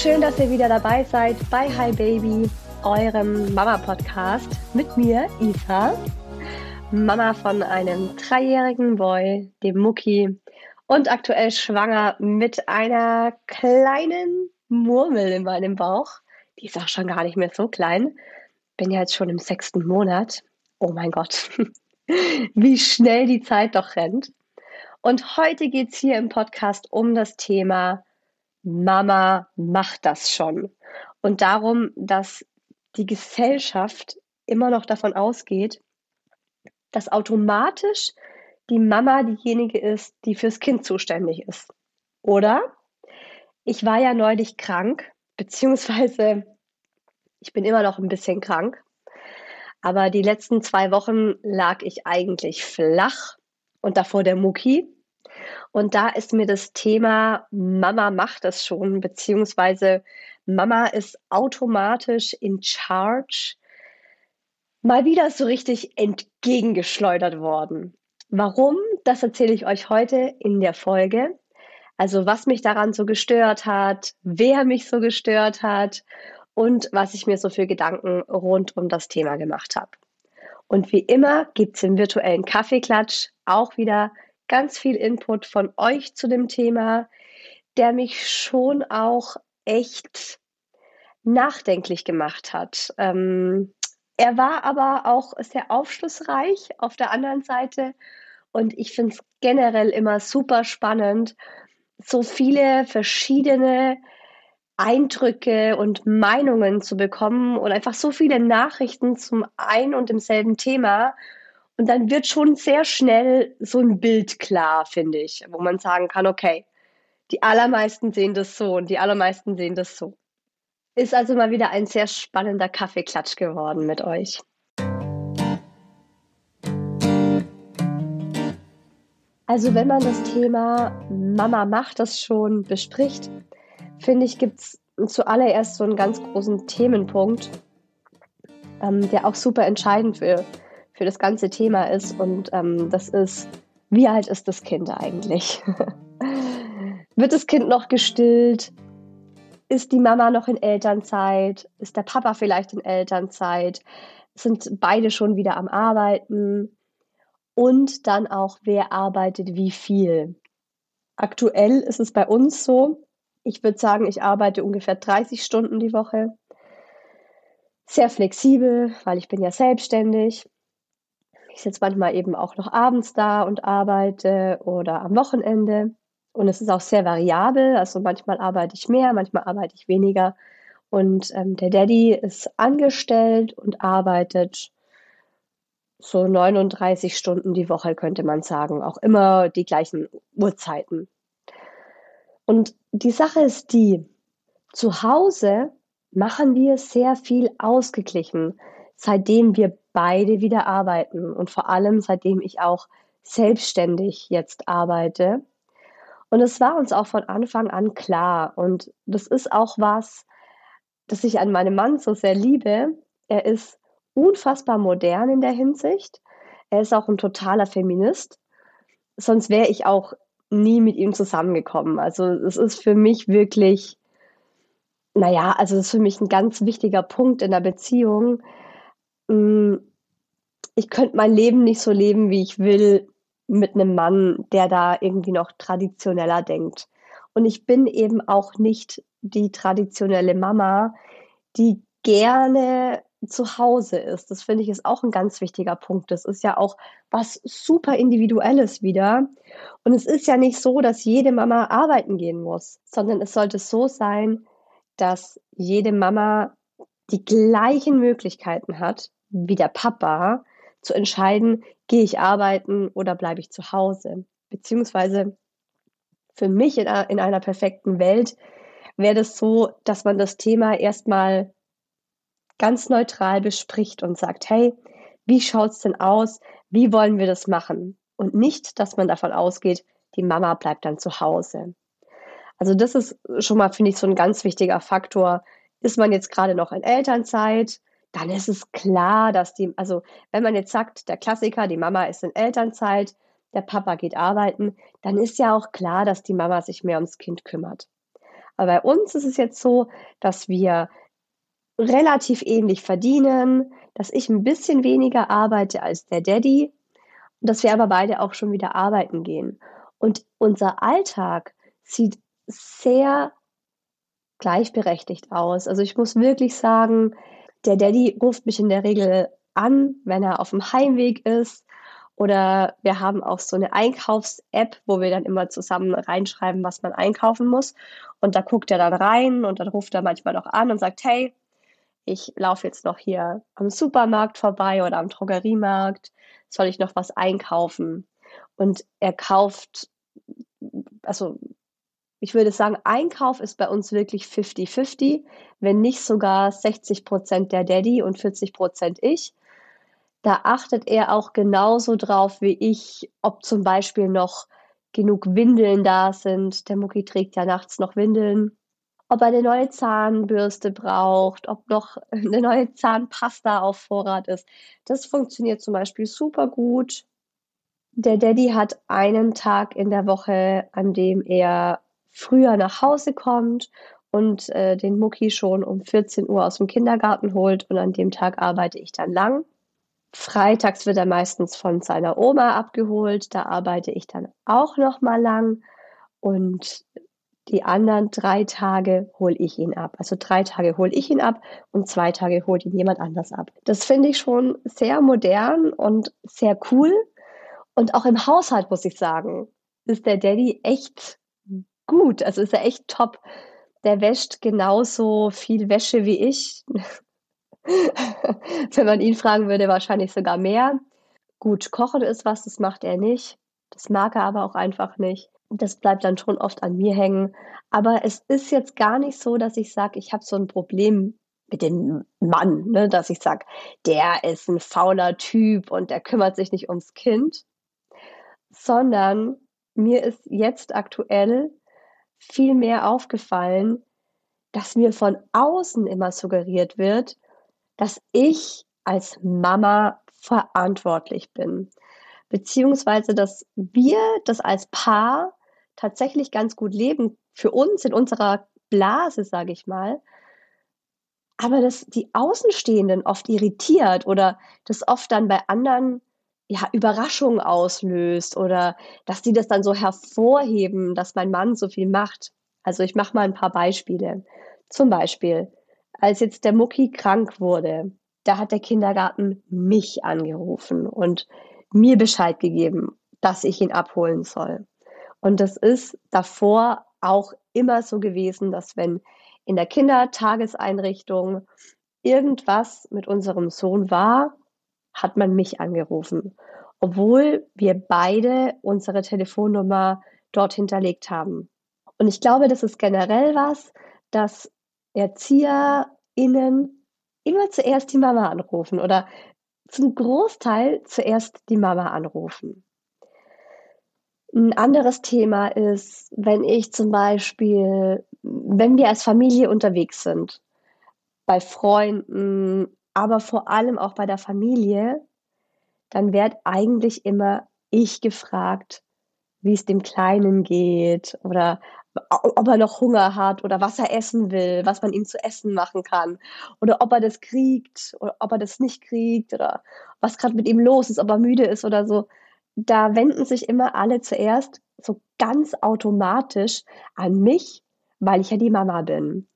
Schön, dass ihr wieder dabei seid bei Hi Baby, eurem Mama-Podcast mit mir, Isa, Mama von einem dreijährigen Boy, dem Mucki, und aktuell schwanger mit einer kleinen Murmel in meinem Bauch. Die ist auch schon gar nicht mehr so klein. Bin ja jetzt schon im sechsten Monat. Oh mein Gott, wie schnell die Zeit doch rennt. Und heute geht es hier im Podcast um das Thema Mama macht das schon. Und darum, dass die Gesellschaft immer noch davon ausgeht, dass automatisch die Mama diejenige ist, die fürs Kind zuständig ist. Oder? Ich war ja neulich krank, beziehungsweise ich bin immer noch ein bisschen krank. Aber die letzten zwei Wochen lag ich eigentlich flach und davor der Mucki. Und da ist mir das Thema Mama macht das schon, beziehungsweise Mama ist automatisch in charge, mal wieder so richtig entgegengeschleudert worden. Warum? Das erzähle ich euch heute in der Folge. Also was mich daran so gestört hat, wer mich so gestört hat und was ich mir so für Gedanken rund um das Thema gemacht habe. Und wie immer gibt es im virtuellen Kaffeeklatsch auch wieder ganz viel Input von euch zu dem Thema, der mich schon auch echt nachdenklich gemacht hat. Ähm, er war aber auch sehr aufschlussreich auf der anderen Seite und ich finde es generell immer super spannend, so viele verschiedene Eindrücke und Meinungen zu bekommen und einfach so viele Nachrichten zum ein und demselben Thema und dann wird schon sehr schnell so ein Bild klar, finde ich, wo man sagen kann, okay, die allermeisten sehen das so und die allermeisten sehen das so. Ist also mal wieder ein sehr spannender Kaffeeklatsch geworden mit euch. Also wenn man das Thema Mama macht das schon bespricht, finde ich, gibt es zuallererst so einen ganz großen Themenpunkt, ähm, der auch super entscheidend für für das ganze Thema ist. Und ähm, das ist, wie alt ist das Kind eigentlich? Wird das Kind noch gestillt? Ist die Mama noch in Elternzeit? Ist der Papa vielleicht in Elternzeit? Sind beide schon wieder am Arbeiten? Und dann auch, wer arbeitet wie viel? Aktuell ist es bei uns so, ich würde sagen, ich arbeite ungefähr 30 Stunden die Woche. Sehr flexibel, weil ich bin ja selbstständig ich sitze manchmal eben auch noch abends da und arbeite oder am Wochenende. Und es ist auch sehr variabel. Also manchmal arbeite ich mehr, manchmal arbeite ich weniger. Und ähm, der Daddy ist angestellt und arbeitet so 39 Stunden die Woche, könnte man sagen. Auch immer die gleichen Uhrzeiten. Und die Sache ist die, zu Hause machen wir sehr viel ausgeglichen, seitdem wir beide wieder arbeiten und vor allem seitdem ich auch selbstständig jetzt arbeite. Und es war uns auch von Anfang an klar und das ist auch was, das ich an meinem Mann so sehr liebe. Er ist unfassbar modern in der Hinsicht. Er ist auch ein totaler Feminist. Sonst wäre ich auch nie mit ihm zusammengekommen. Also es ist für mich wirklich, naja, also es ist für mich ein ganz wichtiger Punkt in der Beziehung. Hm, ich könnte mein Leben nicht so leben, wie ich will, mit einem Mann, der da irgendwie noch traditioneller denkt. Und ich bin eben auch nicht die traditionelle Mama, die gerne zu Hause ist. Das finde ich ist auch ein ganz wichtiger Punkt. Das ist ja auch was super individuelles wieder. Und es ist ja nicht so, dass jede Mama arbeiten gehen muss, sondern es sollte so sein, dass jede Mama die gleichen Möglichkeiten hat wie der Papa zu entscheiden, gehe ich arbeiten oder bleibe ich zu Hause. Beziehungsweise für mich in, in einer perfekten Welt wäre das so, dass man das Thema erstmal ganz neutral bespricht und sagt, hey, wie schaut's denn aus? Wie wollen wir das machen? Und nicht, dass man davon ausgeht, die Mama bleibt dann zu Hause. Also das ist schon mal, finde ich, so ein ganz wichtiger Faktor. Ist man jetzt gerade noch in Elternzeit? Dann ist es klar, dass die, also wenn man jetzt sagt, der Klassiker, die Mama ist in Elternzeit, der Papa geht arbeiten, dann ist ja auch klar, dass die Mama sich mehr ums Kind kümmert. Aber bei uns ist es jetzt so, dass wir relativ ähnlich verdienen, dass ich ein bisschen weniger arbeite als der Daddy und dass wir aber beide auch schon wieder arbeiten gehen. Und unser Alltag sieht sehr gleichberechtigt aus. Also ich muss wirklich sagen, der Daddy ruft mich in der Regel an, wenn er auf dem Heimweg ist. Oder wir haben auch so eine Einkaufs-App, wo wir dann immer zusammen reinschreiben, was man einkaufen muss. Und da guckt er dann rein und dann ruft er manchmal noch an und sagt, hey, ich laufe jetzt noch hier am Supermarkt vorbei oder am Drogeriemarkt, soll ich noch was einkaufen? Und er kauft, also ich würde sagen, Einkauf ist bei uns wirklich 50-50, wenn nicht sogar 60 Prozent der Daddy und 40 Prozent ich. Da achtet er auch genauso drauf wie ich, ob zum Beispiel noch genug Windeln da sind. Der Mucki trägt ja nachts noch Windeln ob er eine neue Zahnbürste braucht, ob noch eine neue Zahnpasta auf Vorrat ist. Das funktioniert zum Beispiel super gut. Der Daddy hat einen Tag in der Woche, an dem er früher nach Hause kommt und äh, den Mucki schon um 14 Uhr aus dem Kindergarten holt und an dem Tag arbeite ich dann lang. Freitags wird er meistens von seiner Oma abgeholt, da arbeite ich dann auch noch mal lang und die anderen drei Tage hole ich ihn ab. Also drei Tage hole ich ihn ab und zwei Tage holt ihn jemand anders ab. Das finde ich schon sehr modern und sehr cool. Und auch im Haushalt muss ich sagen, ist der Daddy echt gut. Also ist er echt top. Der wäscht genauso viel Wäsche wie ich. Wenn man ihn fragen würde, wahrscheinlich sogar mehr. Gut, kochen ist was, das macht er nicht. Das mag er aber auch einfach nicht das bleibt dann schon oft an mir hängen. Aber es ist jetzt gar nicht so, dass ich sage, ich habe so ein Problem mit dem Mann, ne? dass ich sage, der ist ein fauler Typ und der kümmert sich nicht ums Kind, sondern mir ist jetzt aktuell viel mehr aufgefallen, dass mir von außen immer suggeriert wird, dass ich als Mama verantwortlich bin. Beziehungsweise, dass wir das als Paar tatsächlich ganz gut leben, für uns in unserer Blase, sage ich mal, aber dass die Außenstehenden oft irritiert oder das oft dann bei anderen ja, Überraschungen auslöst oder dass die das dann so hervorheben, dass mein Mann so viel macht. Also ich mache mal ein paar Beispiele. Zum Beispiel, als jetzt der Mucki krank wurde, da hat der Kindergarten mich angerufen und mir Bescheid gegeben, dass ich ihn abholen soll. Und das ist davor auch immer so gewesen, dass wenn in der Kindertageseinrichtung irgendwas mit unserem Sohn war, hat man mich angerufen, obwohl wir beide unsere Telefonnummer dort hinterlegt haben. Und ich glaube, das ist generell was, dass ErzieherInnen immer zuerst die Mama anrufen oder zum Großteil zuerst die Mama anrufen. Ein anderes Thema ist, wenn ich zum Beispiel, wenn wir als Familie unterwegs sind, bei Freunden, aber vor allem auch bei der Familie, dann wird eigentlich immer ich gefragt, wie es dem Kleinen geht oder ob er noch Hunger hat oder was er essen will, was man ihm zu essen machen kann oder ob er das kriegt oder ob er das nicht kriegt oder was gerade mit ihm los ist, ob er müde ist oder so. Da wenden sich immer alle zuerst so ganz automatisch an mich, weil ich ja die Mama bin.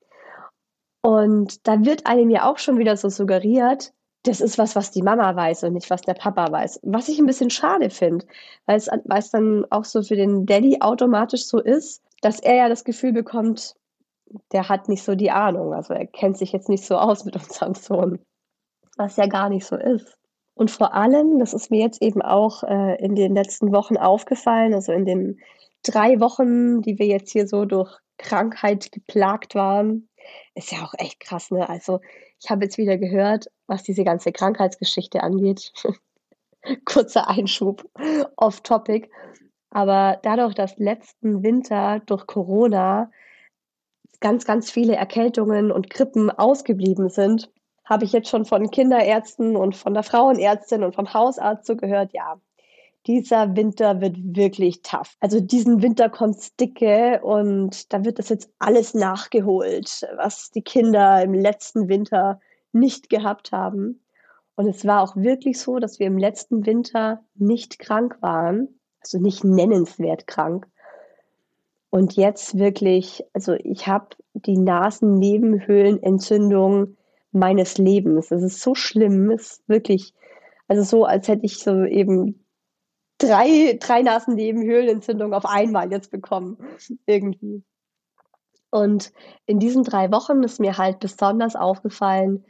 Und da wird einem ja auch schon wieder so suggeriert, das ist was, was die Mama weiß und nicht was der Papa weiß. Was ich ein bisschen schade finde, weil es, weil es dann auch so für den Daddy automatisch so ist, dass er ja das Gefühl bekommt, der hat nicht so die Ahnung. Also er kennt sich jetzt nicht so aus mit unserem Sohn. Was ja gar nicht so ist. Und vor allem, das ist mir jetzt eben auch äh, in den letzten Wochen aufgefallen, also in den drei Wochen, die wir jetzt hier so durch Krankheit geplagt waren, ist ja auch echt krass, ne? Also ich habe jetzt wieder gehört, was diese ganze Krankheitsgeschichte angeht. Kurzer Einschub off topic. Aber dadurch, dass letzten Winter durch Corona ganz, ganz viele Erkältungen und Grippen ausgeblieben sind, habe ich jetzt schon von Kinderärzten und von der Frauenärztin und vom Hausarzt so gehört, ja, dieser Winter wird wirklich tough. Also diesen Winter kommt's dicke und da wird das jetzt alles nachgeholt, was die Kinder im letzten Winter nicht gehabt haben. Und es war auch wirklich so, dass wir im letzten Winter nicht krank waren, also nicht nennenswert krank. Und jetzt wirklich, also ich habe die Nasennebenhöhlenentzündung meines Lebens. Es ist so schlimm, es ist wirklich, also so, als hätte ich so eben drei, drei Nasennebenhöhlenentzündungen auf einmal jetzt bekommen, irgendwie. Und in diesen drei Wochen ist mir halt besonders aufgefallen,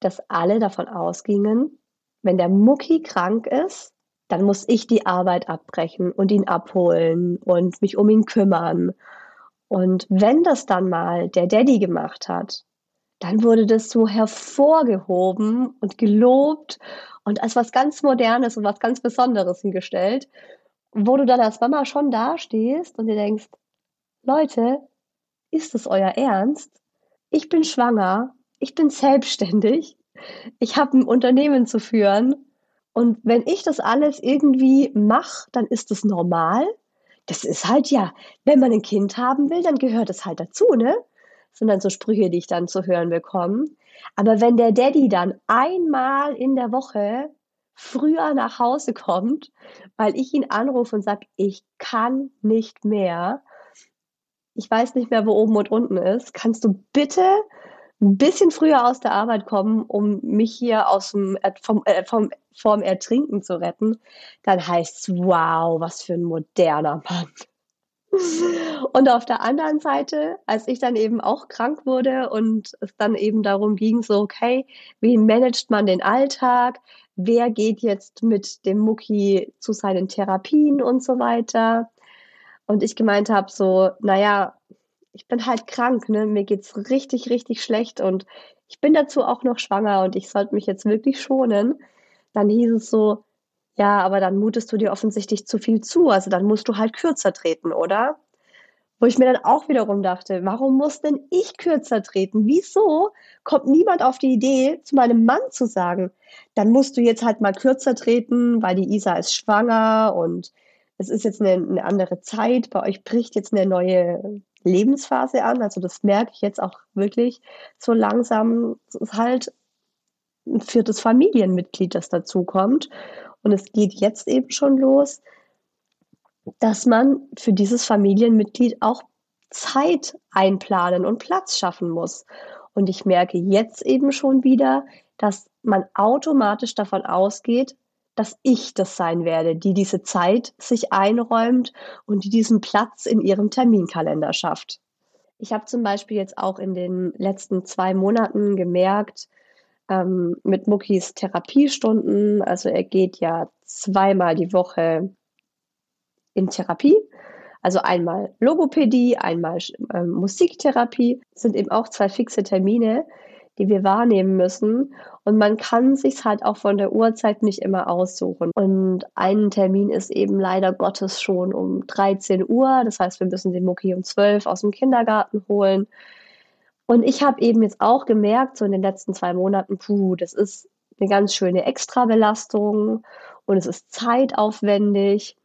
dass alle davon ausgingen, wenn der Mucki krank ist, dann muss ich die Arbeit abbrechen und ihn abholen und mich um ihn kümmern. Und wenn das dann mal der Daddy gemacht hat, dann wurde das so hervorgehoben und gelobt und als was ganz Modernes und was ganz Besonderes hingestellt, wo du dann als Mama schon dastehst und dir denkst, Leute, ist es euer Ernst? Ich bin schwanger, ich bin selbstständig, ich habe ein Unternehmen zu führen und wenn ich das alles irgendwie mache, dann ist das normal. Das ist halt ja, wenn man ein Kind haben will, dann gehört es halt dazu, ne? Sondern so Sprüche, die ich dann zu hören bekomme. Aber wenn der Daddy dann einmal in der Woche früher nach Hause kommt, weil ich ihn anrufe und sage, ich kann nicht mehr, ich weiß nicht mehr, wo oben und unten ist, kannst du bitte ein bisschen früher aus der Arbeit kommen, um mich hier aus dem, vom, äh, vom, vom Ertrinken zu retten, dann heißt es, wow, was für ein moderner Mann. Und auf der anderen Seite, als ich dann eben auch krank wurde und es dann eben darum ging, so, okay, wie managt man den Alltag? Wer geht jetzt mit dem Mucki zu seinen Therapien und so weiter? Und ich gemeint habe, so, naja, ich bin halt krank, ne? Mir geht's richtig, richtig schlecht und ich bin dazu auch noch schwanger und ich sollte mich jetzt wirklich schonen. Dann hieß es so, ja, aber dann mutest du dir offensichtlich zu viel zu. Also dann musst du halt kürzer treten, oder? Wo ich mir dann auch wiederum dachte, warum muss denn ich kürzer treten? Wieso kommt niemand auf die Idee, zu meinem Mann zu sagen, dann musst du jetzt halt mal kürzer treten, weil die Isa ist schwanger und es ist jetzt eine, eine andere Zeit. Bei euch bricht jetzt eine neue Lebensphase an. Also das merke ich jetzt auch wirklich so langsam. Es ist halt ein viertes Familienmitglied, das dazukommt. Und es geht jetzt eben schon los, dass man für dieses Familienmitglied auch Zeit einplanen und Platz schaffen muss. Und ich merke jetzt eben schon wieder, dass man automatisch davon ausgeht, dass ich das sein werde, die diese Zeit sich einräumt und die diesen Platz in ihrem Terminkalender schafft. Ich habe zum Beispiel jetzt auch in den letzten zwei Monaten gemerkt, ähm, mit Muckis Therapiestunden, also er geht ja zweimal die Woche in Therapie, also einmal Logopädie, einmal äh, Musiktherapie, sind eben auch zwei fixe Termine die wir wahrnehmen müssen. Und man kann sich halt auch von der Uhrzeit nicht immer aussuchen. Und ein Termin ist eben leider Gottes schon um 13 Uhr. Das heißt, wir müssen den Mucki um 12 aus dem Kindergarten holen. Und ich habe eben jetzt auch gemerkt, so in den letzten zwei Monaten, puh, das ist eine ganz schöne Extrabelastung und es ist zeitaufwendig.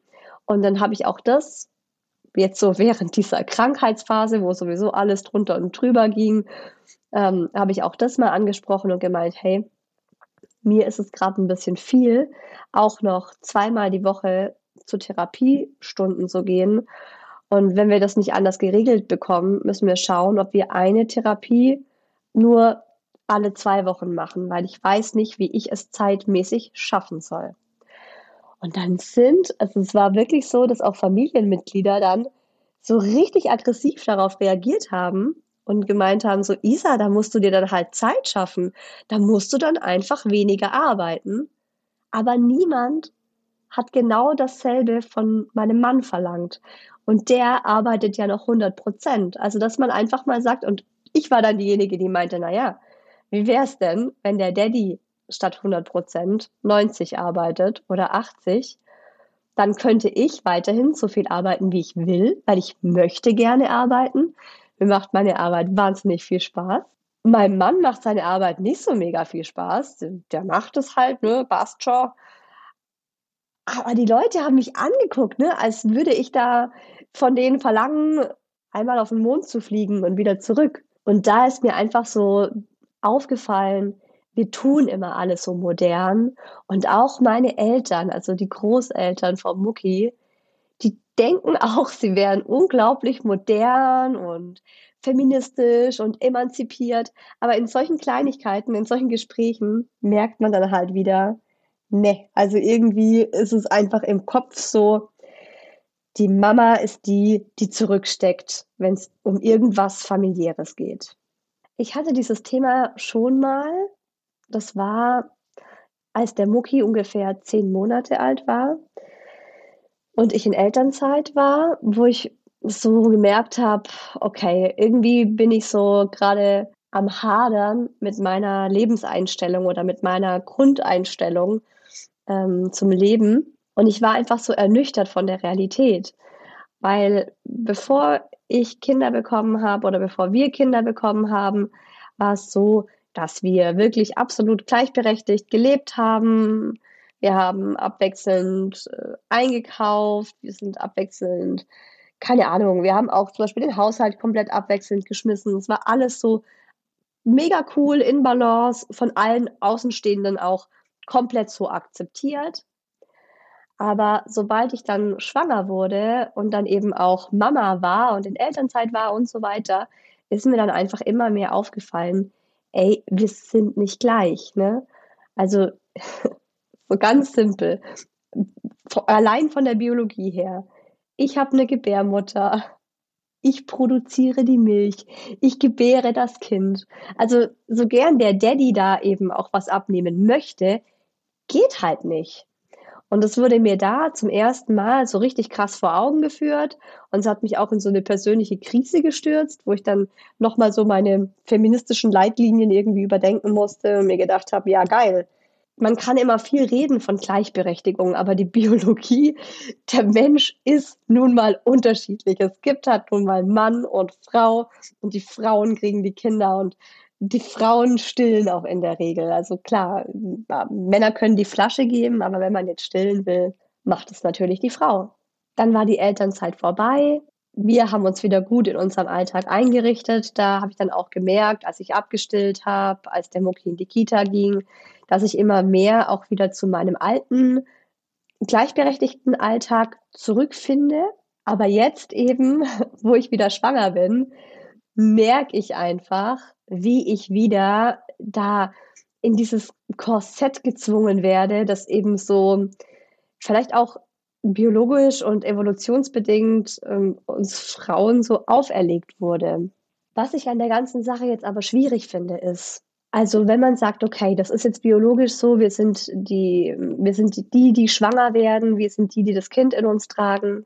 Und dann habe ich auch das jetzt so während dieser Krankheitsphase, wo sowieso alles drunter und drüber ging, ähm, habe ich auch das mal angesprochen und gemeint, hey, mir ist es gerade ein bisschen viel, auch noch zweimal die Woche zu Therapiestunden zu gehen. Und wenn wir das nicht anders geregelt bekommen, müssen wir schauen, ob wir eine Therapie nur alle zwei Wochen machen, weil ich weiß nicht, wie ich es zeitmäßig schaffen soll. Und dann sind, also es war wirklich so, dass auch Familienmitglieder dann so richtig aggressiv darauf reagiert haben und gemeint haben, so Isa, da musst du dir dann halt Zeit schaffen, da musst du dann einfach weniger arbeiten. Aber niemand hat genau dasselbe von meinem Mann verlangt. Und der arbeitet ja noch 100 Prozent. Also, dass man einfach mal sagt, und ich war dann diejenige, die meinte, na ja, wie wär's denn, wenn der Daddy statt 100 Prozent 90 arbeitet oder 80? Dann könnte ich weiterhin so viel arbeiten, wie ich will, weil ich möchte gerne arbeiten. Mir macht meine Arbeit wahnsinnig viel Spaß. Mein Mann macht seine Arbeit nicht so mega viel Spaß. Der macht es halt, ne, passt schon. Aber die Leute haben mich angeguckt, ne, als würde ich da von denen verlangen, einmal auf den Mond zu fliegen und wieder zurück. Und da ist mir einfach so aufgefallen, wir tun immer alles so modern. Und auch meine Eltern, also die Großeltern von Mucki, denken auch, sie wären unglaublich modern und feministisch und emanzipiert. Aber in solchen Kleinigkeiten, in solchen Gesprächen merkt man dann halt wieder, ne, also irgendwie ist es einfach im Kopf so, die Mama ist die, die zurücksteckt, wenn es um irgendwas familiäres geht. Ich hatte dieses Thema schon mal. Das war, als der Mucki ungefähr zehn Monate alt war und ich in Elternzeit war, wo ich so gemerkt habe, okay, irgendwie bin ich so gerade am Hadern mit meiner Lebenseinstellung oder mit meiner Grundeinstellung ähm, zum Leben. Und ich war einfach so ernüchtert von der Realität, weil bevor ich Kinder bekommen habe oder bevor wir Kinder bekommen haben, war es so, dass wir wirklich absolut gleichberechtigt gelebt haben, wir haben abwechselnd äh, eingekauft, wir sind abwechselnd, keine Ahnung, wir haben auch zum Beispiel den Haushalt komplett abwechselnd geschmissen. Es war alles so mega cool in Balance, von allen Außenstehenden auch komplett so akzeptiert. Aber sobald ich dann schwanger wurde und dann eben auch Mama war und in Elternzeit war und so weiter, ist mir dann einfach immer mehr aufgefallen, ey, wir sind nicht gleich, ne? Also So ganz simpel. Allein von der Biologie her. Ich habe eine Gebärmutter. Ich produziere die Milch. Ich gebäre das Kind. Also so gern der Daddy da eben auch was abnehmen möchte, geht halt nicht. Und das wurde mir da zum ersten Mal so richtig krass vor Augen geführt. Und es hat mich auch in so eine persönliche Krise gestürzt, wo ich dann nochmal so meine feministischen Leitlinien irgendwie überdenken musste und mir gedacht habe, ja geil, man kann immer viel reden von Gleichberechtigung, aber die Biologie, der Mensch ist nun mal unterschiedlich. Es gibt halt nun mal Mann und Frau und die Frauen kriegen die Kinder und die Frauen stillen auch in der Regel. Also klar, Männer können die Flasche geben, aber wenn man jetzt stillen will, macht es natürlich die Frau. Dann war die Elternzeit vorbei. Wir haben uns wieder gut in unserem Alltag eingerichtet. Da habe ich dann auch gemerkt, als ich abgestillt habe, als der Mucki in die Kita ging, dass ich immer mehr auch wieder zu meinem alten, gleichberechtigten Alltag zurückfinde. Aber jetzt eben, wo ich wieder schwanger bin, merke ich einfach, wie ich wieder da in dieses Korsett gezwungen werde, das eben so vielleicht auch biologisch und evolutionsbedingt ähm, uns Frauen so auferlegt wurde. Was ich an der ganzen Sache jetzt aber schwierig finde, ist, also wenn man sagt, okay, das ist jetzt biologisch so, wir sind die, wir sind die, die schwanger werden, wir sind die, die das Kind in uns tragen.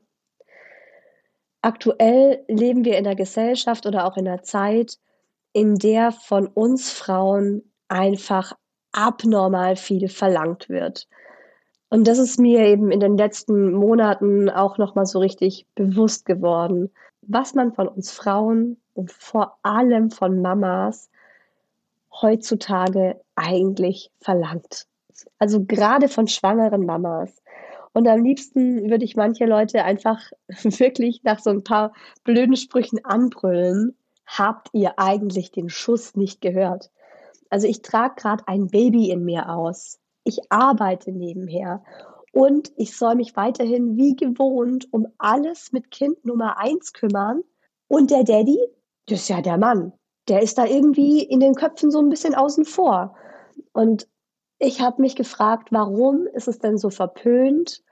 Aktuell leben wir in einer Gesellschaft oder auch in einer Zeit, in der von uns Frauen einfach abnormal viel verlangt wird. Und das ist mir eben in den letzten Monaten auch nochmal so richtig bewusst geworden, was man von uns Frauen und vor allem von Mamas heutzutage eigentlich verlangt. Also gerade von schwangeren Mamas. Und am liebsten würde ich manche Leute einfach wirklich nach so ein paar blöden Sprüchen anbrüllen. Habt ihr eigentlich den Schuss nicht gehört? Also ich trage gerade ein Baby in mir aus. Ich arbeite nebenher. Und ich soll mich weiterhin wie gewohnt um alles mit Kind Nummer eins kümmern. Und der Daddy, das ist ja der Mann der ist da irgendwie in den Köpfen so ein bisschen außen vor. Und ich habe mich gefragt, warum ist es denn so verpönt,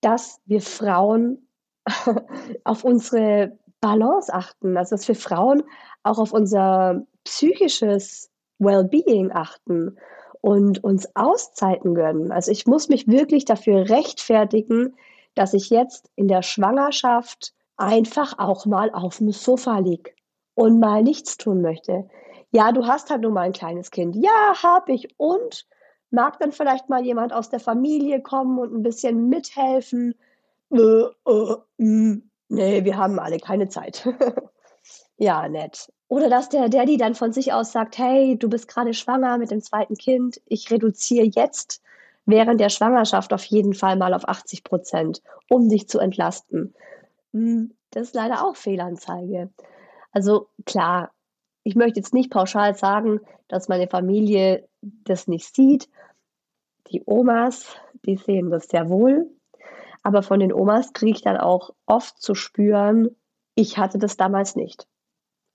dass wir Frauen auf unsere Balance achten, also dass wir Frauen auch auf unser psychisches Wellbeing achten und uns Auszeiten gönnen. Also ich muss mich wirklich dafür rechtfertigen, dass ich jetzt in der Schwangerschaft einfach auch mal auf dem Sofa liege und mal nichts tun möchte. Ja, du hast halt nur mal ein kleines Kind. Ja, habe ich. Und mag dann vielleicht mal jemand aus der Familie kommen und ein bisschen mithelfen? Äh, äh, mh. Nee, wir haben alle keine Zeit. ja, nett. Oder dass der Daddy dann von sich aus sagt, hey, du bist gerade schwanger mit dem zweiten Kind. Ich reduziere jetzt während der Schwangerschaft auf jeden Fall mal auf 80 Prozent, um dich zu entlasten. Hm, das ist leider auch Fehlanzeige. Also klar, ich möchte jetzt nicht pauschal sagen, dass meine Familie das nicht sieht. Die Omas, die sehen das sehr wohl. Aber von den Omas kriege ich dann auch oft zu spüren, ich hatte das damals nicht.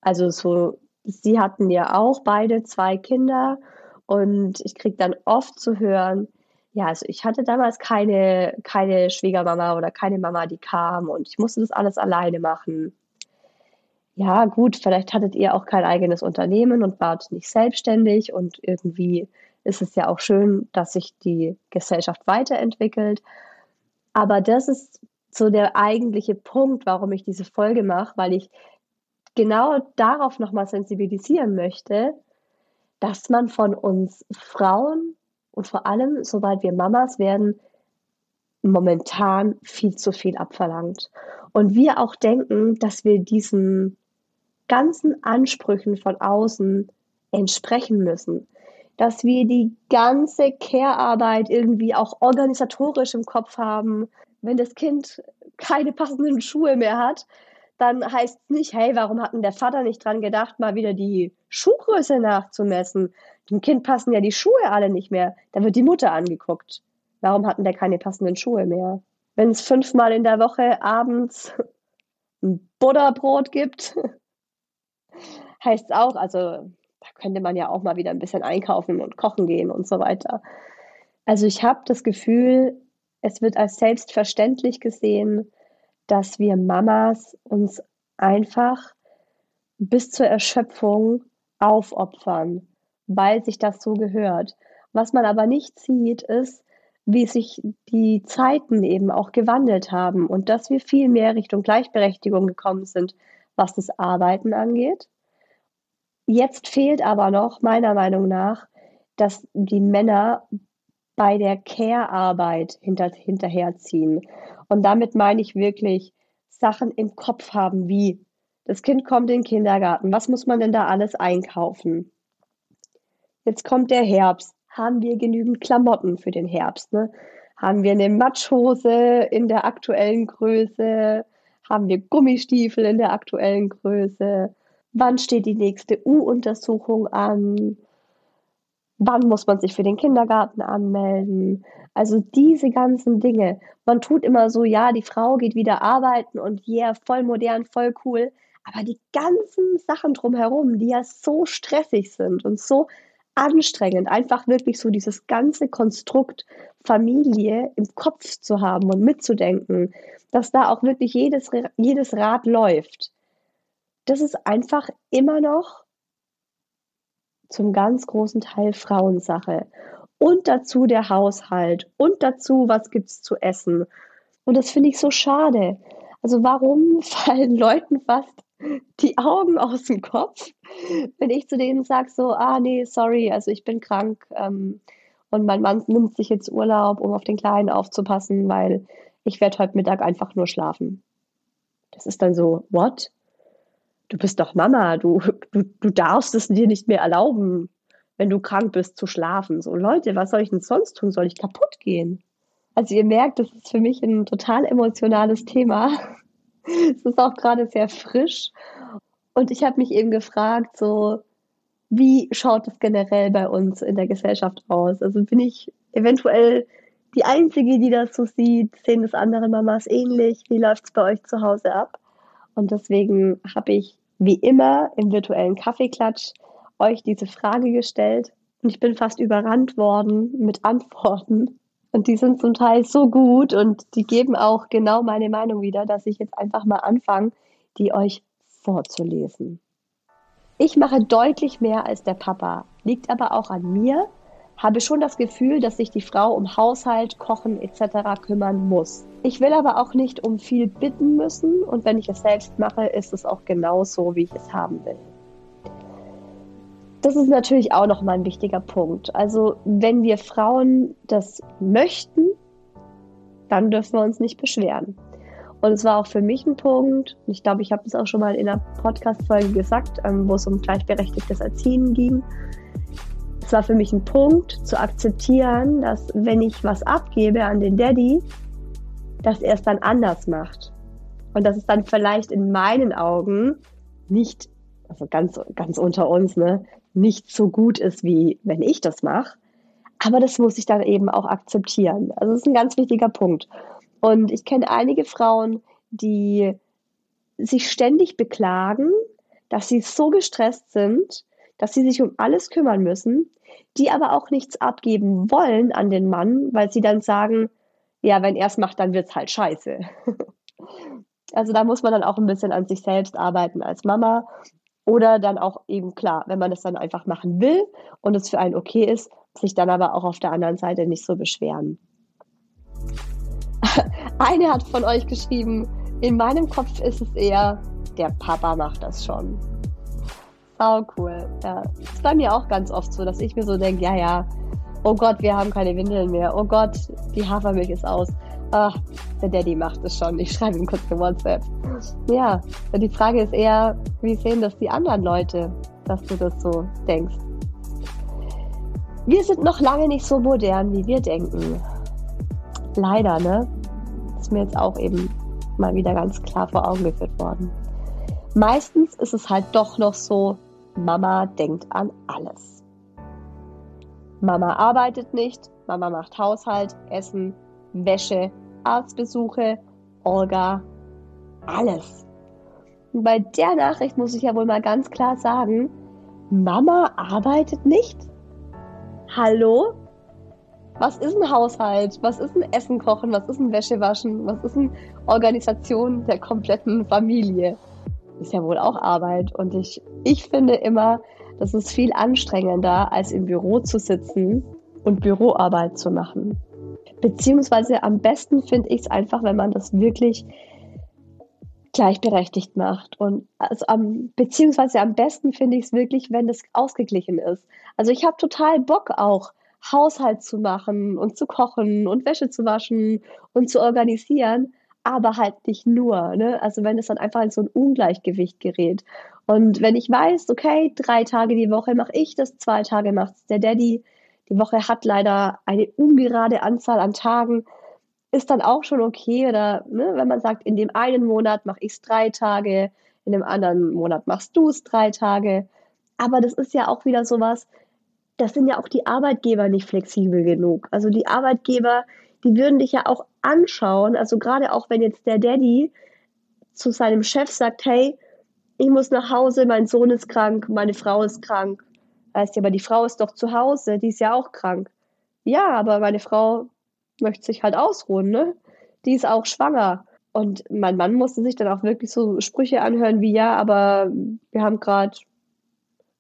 Also so, sie hatten ja auch beide zwei Kinder und ich kriege dann oft zu hören, ja, also ich hatte damals keine, keine Schwiegermama oder keine Mama, die kam und ich musste das alles alleine machen ja, gut, vielleicht hattet ihr auch kein eigenes Unternehmen und wart nicht selbstständig und irgendwie ist es ja auch schön, dass sich die Gesellschaft weiterentwickelt. Aber das ist so der eigentliche Punkt, warum ich diese Folge mache, weil ich genau darauf nochmal sensibilisieren möchte, dass man von uns Frauen und vor allem, sobald wir Mamas werden, momentan viel zu viel abverlangt. Und wir auch denken, dass wir diesen ganzen Ansprüchen von außen entsprechen müssen. Dass wir die ganze Care-Arbeit irgendwie auch organisatorisch im Kopf haben. Wenn das Kind keine passenden Schuhe mehr hat, dann heißt es nicht, hey, warum hat denn der Vater nicht dran gedacht, mal wieder die Schuhgröße nachzumessen? Dem Kind passen ja die Schuhe alle nicht mehr. Da wird die Mutter angeguckt. Warum hatten der keine passenden Schuhe mehr? Wenn es fünfmal in der Woche abends ein Butterbrot gibt, heißt es auch, also da könnte man ja auch mal wieder ein bisschen einkaufen und kochen gehen und so weiter. Also ich habe das Gefühl, es wird als selbstverständlich gesehen, dass wir Mamas uns einfach bis zur Erschöpfung aufopfern, weil sich das so gehört. Was man aber nicht sieht, ist, wie sich die Zeiten eben auch gewandelt haben und dass wir viel mehr Richtung Gleichberechtigung gekommen sind, was das Arbeiten angeht. Jetzt fehlt aber noch, meiner Meinung nach, dass die Männer bei der Care-Arbeit hinter, hinterherziehen. Und damit meine ich wirklich Sachen im Kopf haben, wie das Kind kommt in den Kindergarten, was muss man denn da alles einkaufen? Jetzt kommt der Herbst. Haben wir genügend Klamotten für den Herbst? Ne? Haben wir eine Matschhose in der aktuellen Größe? Haben wir Gummistiefel in der aktuellen Größe? Wann steht die nächste U-Untersuchung an? Wann muss man sich für den Kindergarten anmelden? Also diese ganzen Dinge. Man tut immer so, ja, die Frau geht wieder arbeiten und yeah, voll modern, voll cool. Aber die ganzen Sachen drumherum, die ja so stressig sind und so anstrengend, einfach wirklich so dieses ganze Konstrukt Familie im Kopf zu haben und mitzudenken, dass da auch wirklich jedes, jedes Rad läuft. Das ist einfach immer noch zum ganz großen Teil Frauensache. Und dazu der Haushalt und dazu, was gibt es zu essen. Und das finde ich so schade. Also warum fallen Leuten fast die Augen aus dem Kopf, wenn ich zu denen sage so, ah nee, sorry, also ich bin krank ähm, und mein Mann nimmt sich jetzt Urlaub, um auf den Kleinen aufzupassen, weil ich werde heute Mittag einfach nur schlafen. Das ist dann so, what? Du bist doch Mama, du, du, du darfst es dir nicht mehr erlauben, wenn du krank bist, zu schlafen. So, Leute, was soll ich denn sonst tun? Soll ich kaputt gehen? Also ihr merkt, das ist für mich ein total emotionales Thema. es ist auch gerade sehr frisch. Und ich habe mich eben gefragt, so, wie schaut es generell bei uns in der Gesellschaft aus? Also bin ich eventuell die Einzige, die das so sieht? Sehen das andere Mamas ähnlich? Wie läuft es bei euch zu Hause ab? Und deswegen habe ich wie immer im virtuellen Kaffeeklatsch euch diese Frage gestellt. Und ich bin fast überrannt worden mit Antworten. Und die sind zum Teil so gut und die geben auch genau meine Meinung wieder, dass ich jetzt einfach mal anfange, die euch vorzulesen. Ich mache deutlich mehr als der Papa, liegt aber auch an mir, habe schon das Gefühl, dass sich die Frau um Haushalt, Kochen etc. kümmern muss. Ich will aber auch nicht um viel bitten müssen und wenn ich es selbst mache, ist es auch genau so, wie ich es haben will. Das ist natürlich auch nochmal ein wichtiger Punkt. Also wenn wir Frauen das möchten, dann dürfen wir uns nicht beschweren. Und es war auch für mich ein Punkt, ich glaube, ich habe es auch schon mal in einer Podcast-Folge gesagt, ähm, wo es um gleichberechtigtes Erziehen ging. Es war für mich ein Punkt zu akzeptieren, dass wenn ich was abgebe an den Daddy, dass er es dann anders macht. Und dass es dann vielleicht in meinen Augen nicht, also ganz, ganz unter uns, ne, nicht so gut ist, wie wenn ich das mache. Aber das muss ich dann eben auch akzeptieren. Also das ist ein ganz wichtiger Punkt. Und ich kenne einige Frauen, die sich ständig beklagen, dass sie so gestresst sind, dass sie sich um alles kümmern müssen, die aber auch nichts abgeben wollen an den Mann, weil sie dann sagen, ja, wenn er es macht, dann wird es halt scheiße. also da muss man dann auch ein bisschen an sich selbst arbeiten als Mama. Oder dann auch eben klar, wenn man es dann einfach machen will und es für einen okay ist, sich dann aber auch auf der anderen Seite nicht so beschweren. Eine hat von euch geschrieben, in meinem Kopf ist es eher, der Papa macht das schon. Sau cool. Ja. Ist bei mir auch ganz oft so, dass ich mir so denke, ja, ja, oh Gott, wir haben keine Windeln mehr. Oh Gott, die Hafermilch ist aus. Ach, der Daddy macht es schon. Ich schreibe ihm kurz eine WhatsApp. Ja, die Frage ist eher, wie sehen das die anderen Leute, dass du das so denkst? Wir sind noch lange nicht so modern, wie wir denken. Leider, ne? Ist mir jetzt auch eben mal wieder ganz klar vor Augen geführt worden. Meistens ist es halt doch noch so, Mama denkt an alles. Mama arbeitet nicht, Mama macht Haushalt, Essen, Wäsche, Arztbesuche, Olga, alles. Und bei der Nachricht muss ich ja wohl mal ganz klar sagen, Mama arbeitet nicht? Hallo? Was ist ein Haushalt? Was ist ein Essen kochen? Was ist ein Wäsche waschen? Was ist eine Organisation der kompletten Familie? ist ja wohl auch Arbeit. Und ich, ich finde immer, das ist viel anstrengender, als im Büro zu sitzen und Büroarbeit zu machen. Beziehungsweise am besten finde ich es einfach, wenn man das wirklich gleichberechtigt macht. Und also am, beziehungsweise am besten finde ich es wirklich, wenn das ausgeglichen ist. Also ich habe total Bock auch, Haushalt zu machen und zu kochen und Wäsche zu waschen und zu organisieren aber halt nicht nur. Ne? Also wenn es dann einfach in so ein Ungleichgewicht gerät. Und wenn ich weiß, okay, drei Tage die Woche mache ich das, zwei Tage macht der Daddy, die Woche hat leider eine ungerade Anzahl an Tagen, ist dann auch schon okay. Oder ne, wenn man sagt, in dem einen Monat mache ich es drei Tage, in dem anderen Monat machst du es drei Tage. Aber das ist ja auch wieder sowas, das sind ja auch die Arbeitgeber nicht flexibel genug. Also die Arbeitgeber, die würden dich ja auch anschauen, also gerade auch wenn jetzt der Daddy zu seinem Chef sagt, hey, ich muss nach Hause, mein Sohn ist krank, meine Frau ist krank, Heißt ja, aber die Frau ist doch zu Hause, die ist ja auch krank. Ja, aber meine Frau möchte sich halt ausruhen, ne? Die ist auch schwanger. Und mein Mann musste sich dann auch wirklich so Sprüche anhören wie, ja, aber wir haben gerade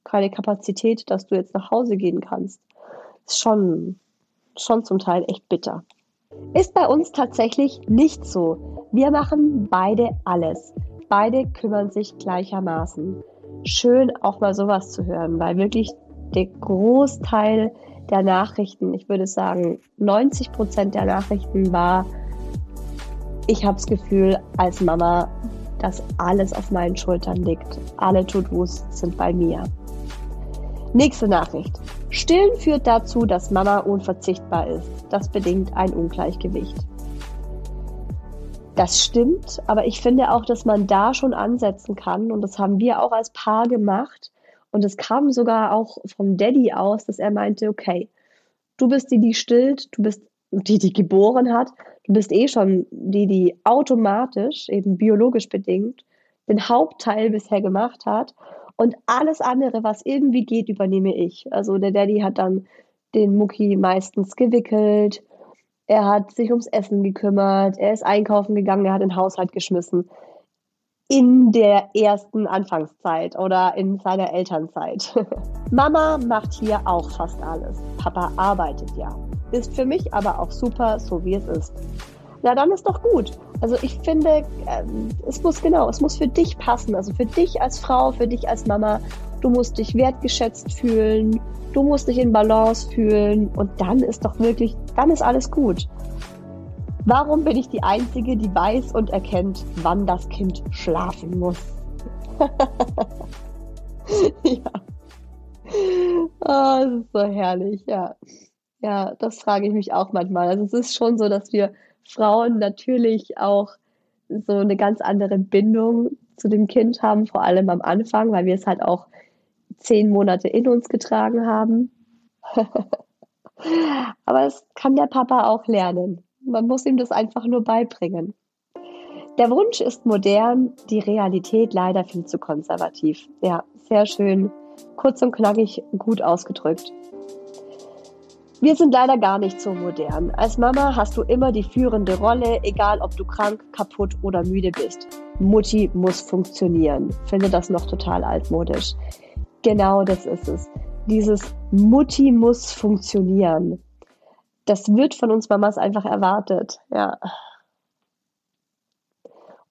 keine Kapazität, dass du jetzt nach Hause gehen kannst. Ist schon, schon zum Teil echt bitter. Ist bei uns tatsächlich nicht so. Wir machen beide alles. Beide kümmern sich gleichermaßen. Schön auch mal sowas zu hören, weil wirklich der Großteil der Nachrichten, ich würde sagen 90 Prozent der Nachrichten war, ich habe das Gefühl als Mama, dass alles auf meinen Schultern liegt. Alle To-Dos sind bei mir. Nächste Nachricht. Stillen führt dazu, dass Mama unverzichtbar ist. Das bedingt ein Ungleichgewicht. Das stimmt, aber ich finde auch, dass man da schon ansetzen kann und das haben wir auch als Paar gemacht und es kam sogar auch vom Daddy aus, dass er meinte, okay, du bist die, die stillt, du bist die, die geboren hat, du bist eh schon die, die automatisch, eben biologisch bedingt, den Hauptteil bisher gemacht hat und alles andere, was irgendwie geht, übernehme ich. Also der Daddy hat dann den Mucki meistens gewickelt. Er hat sich ums Essen gekümmert. Er ist einkaufen gegangen. Er hat den Haushalt geschmissen. In der ersten Anfangszeit oder in seiner Elternzeit. Mama macht hier auch fast alles. Papa arbeitet ja. Ist für mich aber auch super, so wie es ist na dann ist doch gut. Also ich finde, ähm, es muss genau, es muss für dich passen. Also für dich als Frau, für dich als Mama. Du musst dich wertgeschätzt fühlen, du musst dich in Balance fühlen und dann ist doch wirklich, dann ist alles gut. Warum bin ich die Einzige, die weiß und erkennt, wann das Kind schlafen muss? ja. Oh, das ist so herrlich, ja. Ja, das frage ich mich auch manchmal. Also es ist schon so, dass wir Frauen natürlich auch so eine ganz andere Bindung zu dem Kind haben, vor allem am Anfang, weil wir es halt auch zehn Monate in uns getragen haben. Aber es kann der Papa auch lernen. Man muss ihm das einfach nur beibringen. Der Wunsch ist modern, die Realität leider viel zu konservativ. Ja, sehr schön, kurz und knackig, gut ausgedrückt. Wir sind leider gar nicht so modern. Als Mama hast du immer die führende Rolle, egal ob du krank, kaputt oder müde bist. Mutti muss funktionieren. Finde das noch total altmodisch. Genau das ist es. Dieses Mutti muss funktionieren. Das wird von uns Mamas einfach erwartet. Ja.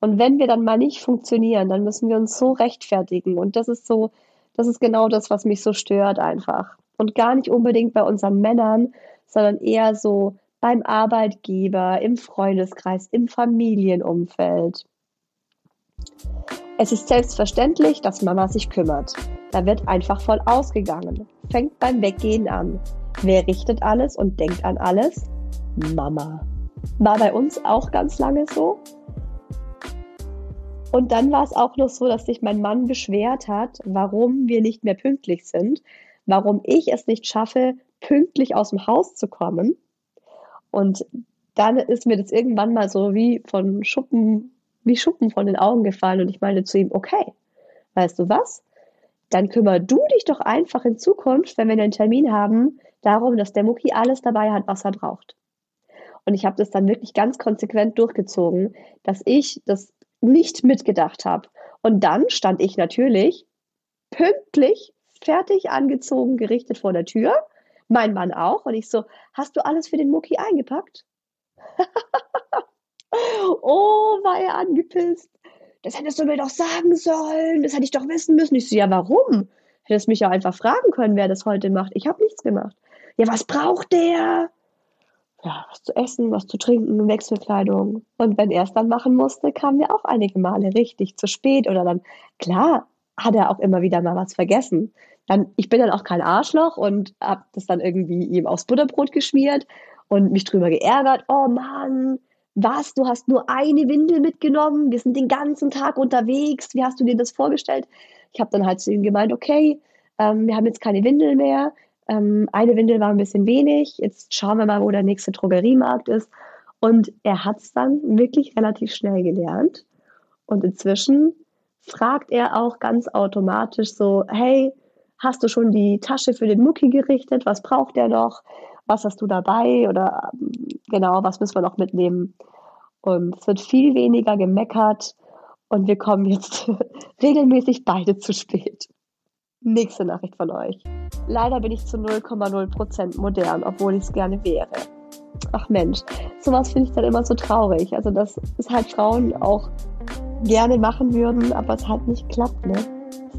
Und wenn wir dann mal nicht funktionieren, dann müssen wir uns so rechtfertigen. Und das ist so, das ist genau das, was mich so stört einfach. Und gar nicht unbedingt bei unseren Männern, sondern eher so beim Arbeitgeber, im Freundeskreis, im Familienumfeld. Es ist selbstverständlich, dass Mama sich kümmert. Da wird einfach voll ausgegangen. Fängt beim Weggehen an. Wer richtet alles und denkt an alles? Mama. War bei uns auch ganz lange so. Und dann war es auch noch so, dass sich mein Mann beschwert hat, warum wir nicht mehr pünktlich sind, warum ich es nicht schaffe, pünktlich aus dem Haus zu kommen. Und dann ist mir das irgendwann mal so wie von Schuppen, wie Schuppen von den Augen gefallen. Und ich meinte zu ihm, okay, weißt du was? Dann kümmer du dich doch einfach in Zukunft, wenn wir einen Termin haben, darum, dass der Mucki alles dabei hat, was er braucht. Und ich habe das dann wirklich ganz konsequent durchgezogen, dass ich das nicht mitgedacht habe. Und dann stand ich natürlich pünktlich fertig angezogen, gerichtet vor der Tür. Mein Mann auch. Und ich so, hast du alles für den Mucki eingepackt? oh, war er angepisst. Das hättest du mir doch sagen sollen. Das hätte ich doch wissen müssen. Ich so, ja, warum? Hättest mich ja einfach fragen können, wer das heute macht. Ich habe nichts gemacht. Ja, was braucht der? Ja, was zu essen, was zu trinken, Wechselkleidung. Und wenn er es dann machen musste, kamen wir auch einige Male richtig zu spät oder dann, klar, hat er auch immer wieder mal was vergessen dann, ich bin dann auch kein Arschloch und habe das dann irgendwie ihm aufs Butterbrot geschmiert und mich drüber geärgert. Oh Mann, was? Du hast nur eine Windel mitgenommen? Wir sind den ganzen Tag unterwegs. Wie hast du dir das vorgestellt? Ich habe dann halt zu ihm gemeint, okay, ähm, wir haben jetzt keine Windel mehr. Ähm, eine Windel war ein bisschen wenig. Jetzt schauen wir mal, wo der nächste Drogeriemarkt ist. Und er hat es dann wirklich relativ schnell gelernt. Und inzwischen fragt er auch ganz automatisch so, hey, hast du schon die Tasche für den Mucki gerichtet? Was braucht der noch? Was hast du dabei? Oder ähm, genau, was müssen wir noch mitnehmen? Und es wird viel weniger gemeckert und wir kommen jetzt regelmäßig beide zu spät. Nächste Nachricht von euch. Leider bin ich zu 0,0% modern, obwohl ich es gerne wäre. Ach Mensch, sowas finde ich dann immer so traurig. Also, dass es halt Frauen auch gerne machen würden, aber es halt nicht klappt, ne?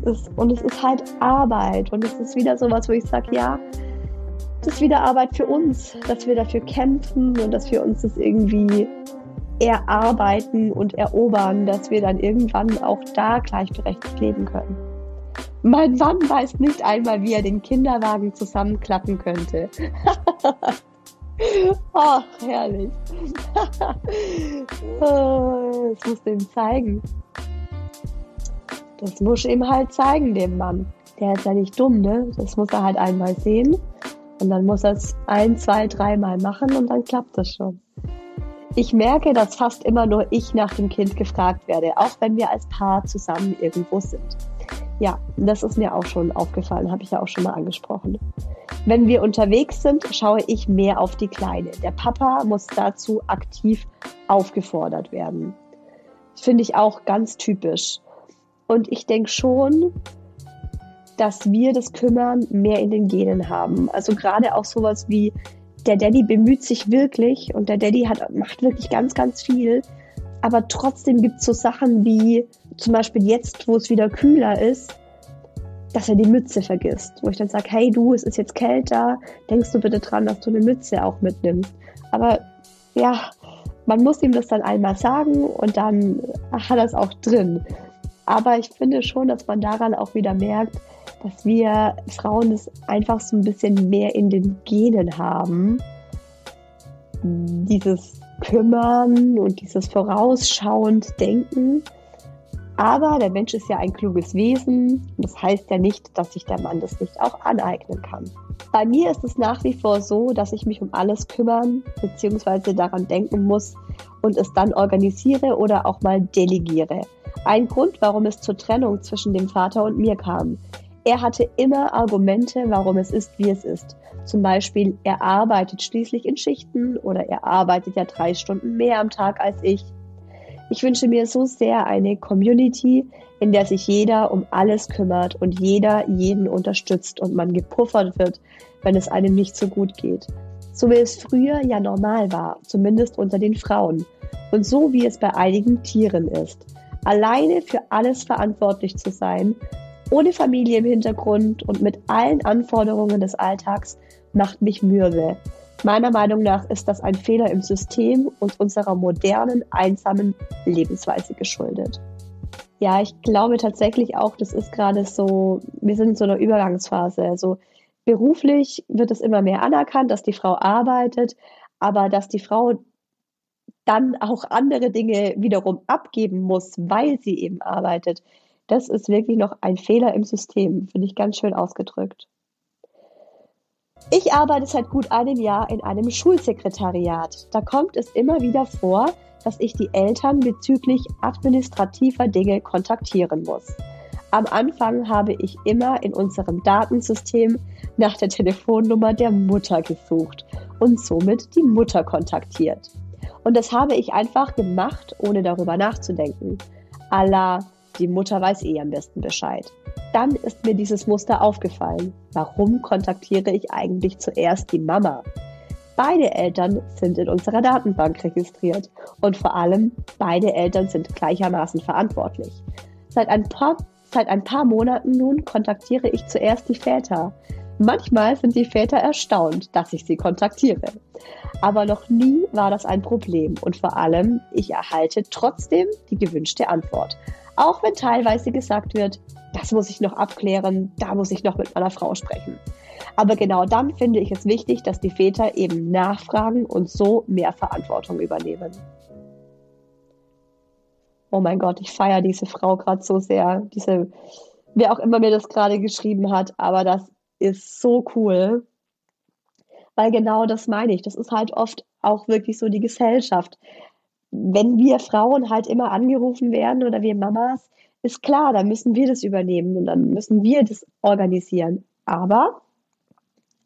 Es ist, und es ist halt Arbeit und es ist wieder sowas, wo ich sage, ja, das ist wieder Arbeit für uns, dass wir dafür kämpfen und dass wir uns das irgendwie erarbeiten und erobern, dass wir dann irgendwann auch da gleichberechtigt leben können. Mein Mann weiß nicht einmal, wie er den Kinderwagen zusammenklappen könnte. Ach, herrlich. das musst du ihm zeigen. Das muss ich ihm halt zeigen, dem Mann. Der ist ja nicht dumm, ne? Das muss er halt einmal sehen. Und dann muss er es ein, zwei, dreimal machen und dann klappt das schon. Ich merke, dass fast immer nur ich nach dem Kind gefragt werde, auch wenn wir als Paar zusammen irgendwo sind. Ja, das ist mir auch schon aufgefallen, habe ich ja auch schon mal angesprochen. Wenn wir unterwegs sind, schaue ich mehr auf die Kleine. Der Papa muss dazu aktiv aufgefordert werden. Finde ich auch ganz typisch. Und ich denke schon, dass wir das Kümmern mehr in den Genen haben. Also gerade auch sowas wie der Daddy bemüht sich wirklich und der Daddy hat, macht wirklich ganz, ganz viel. Aber trotzdem gibt es so Sachen wie zum Beispiel jetzt, wo es wieder kühler ist, dass er die Mütze vergisst. Wo ich dann sage, hey du, es ist jetzt kälter, denkst du bitte dran, dass du eine Mütze auch mitnimmst. Aber ja, man muss ihm das dann einmal sagen und dann hat er es auch drin. Aber ich finde schon, dass man daran auch wieder merkt, dass wir Frauen es einfach so ein bisschen mehr in den Genen haben. Dieses Kümmern und dieses vorausschauend Denken. Aber der Mensch ist ja ein kluges Wesen. Das heißt ja nicht, dass sich der Mann das nicht auch aneignen kann. Bei mir ist es nach wie vor so, dass ich mich um alles kümmern bzw. daran denken muss und es dann organisiere oder auch mal delegiere. Ein Grund, warum es zur Trennung zwischen dem Vater und mir kam. Er hatte immer Argumente, warum es ist, wie es ist. Zum Beispiel, er arbeitet schließlich in Schichten oder er arbeitet ja drei Stunden mehr am Tag als ich. Ich wünsche mir so sehr eine Community, in der sich jeder um alles kümmert und jeder jeden unterstützt und man gepuffert wird, wenn es einem nicht so gut geht. So wie es früher ja normal war, zumindest unter den Frauen. Und so wie es bei einigen Tieren ist. Alleine für alles verantwortlich zu sein, ohne Familie im Hintergrund und mit allen Anforderungen des Alltags macht mich mürbe. Meiner Meinung nach ist das ein Fehler im System und unserer modernen, einsamen Lebensweise geschuldet. Ja, ich glaube tatsächlich auch, das ist gerade so, wir sind in so einer Übergangsphase. Also beruflich wird es immer mehr anerkannt, dass die Frau arbeitet, aber dass die Frau dann auch andere Dinge wiederum abgeben muss, weil sie eben arbeitet, das ist wirklich noch ein Fehler im System, finde ich ganz schön ausgedrückt. Ich arbeite seit gut einem Jahr in einem Schulsekretariat. Da kommt es immer wieder vor, dass ich die Eltern bezüglich administrativer Dinge kontaktieren muss. Am Anfang habe ich immer in unserem Datensystem nach der Telefonnummer der Mutter gesucht und somit die Mutter kontaktiert. Und das habe ich einfach gemacht, ohne darüber nachzudenken. Allah, die Mutter weiß eh am besten Bescheid. Dann ist mir dieses Muster aufgefallen. Warum kontaktiere ich eigentlich zuerst die Mama? Beide Eltern sind in unserer Datenbank registriert und vor allem beide Eltern sind gleichermaßen verantwortlich. Seit ein paar, seit ein paar Monaten nun kontaktiere ich zuerst die Väter. Manchmal sind die Väter erstaunt, dass ich sie kontaktiere. Aber noch nie war das ein Problem und vor allem, ich erhalte trotzdem die gewünschte Antwort. Auch wenn teilweise gesagt wird, das muss ich noch abklären, da muss ich noch mit meiner Frau sprechen. Aber genau dann finde ich es wichtig, dass die Väter eben nachfragen und so mehr Verantwortung übernehmen. Oh mein Gott, ich feiere diese Frau gerade so sehr. Diese, wer auch immer mir das gerade geschrieben hat, aber das ist so cool. Weil genau das meine ich. Das ist halt oft auch wirklich so die Gesellschaft wenn wir Frauen halt immer angerufen werden oder wir Mamas, ist klar, dann müssen wir das übernehmen und dann müssen wir das organisieren. Aber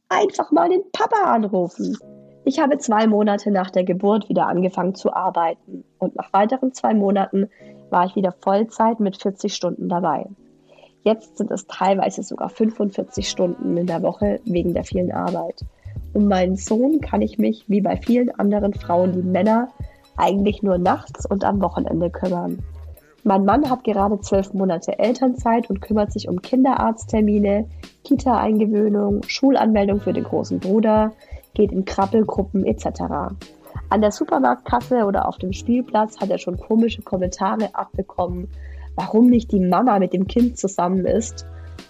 einfach mal den Papa anrufen. Ich habe zwei Monate nach der Geburt wieder angefangen zu arbeiten und nach weiteren zwei Monaten war ich wieder Vollzeit mit 40 Stunden dabei. Jetzt sind es teilweise sogar 45 Stunden in der Woche wegen der vielen Arbeit. Um meinen Sohn kann ich mich, wie bei vielen anderen Frauen wie Männer, eigentlich nur nachts und am Wochenende kümmern. Mein Mann hat gerade zwölf Monate Elternzeit und kümmert sich um Kinderarzttermine, Kita-Eingewöhnung, Schulanmeldung für den großen Bruder, geht in Krabbelgruppen etc. An der Supermarktkasse oder auf dem Spielplatz hat er schon komische Kommentare abbekommen, warum nicht die Mama mit dem Kind zusammen ist.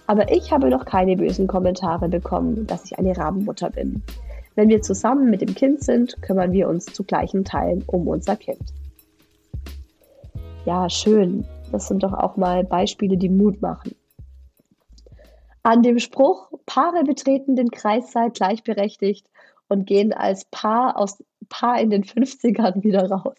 Aber ich habe noch keine bösen Kommentare bekommen, dass ich eine Rabenmutter bin. Wenn wir zusammen mit dem Kind sind, kümmern wir uns zu gleichen Teilen um unser Kind. Ja, schön. Das sind doch auch mal Beispiele, die Mut machen. An dem Spruch, Paare betreten den Kreissaal gleichberechtigt und gehen als Paar aus Paar in den 50ern wieder raus,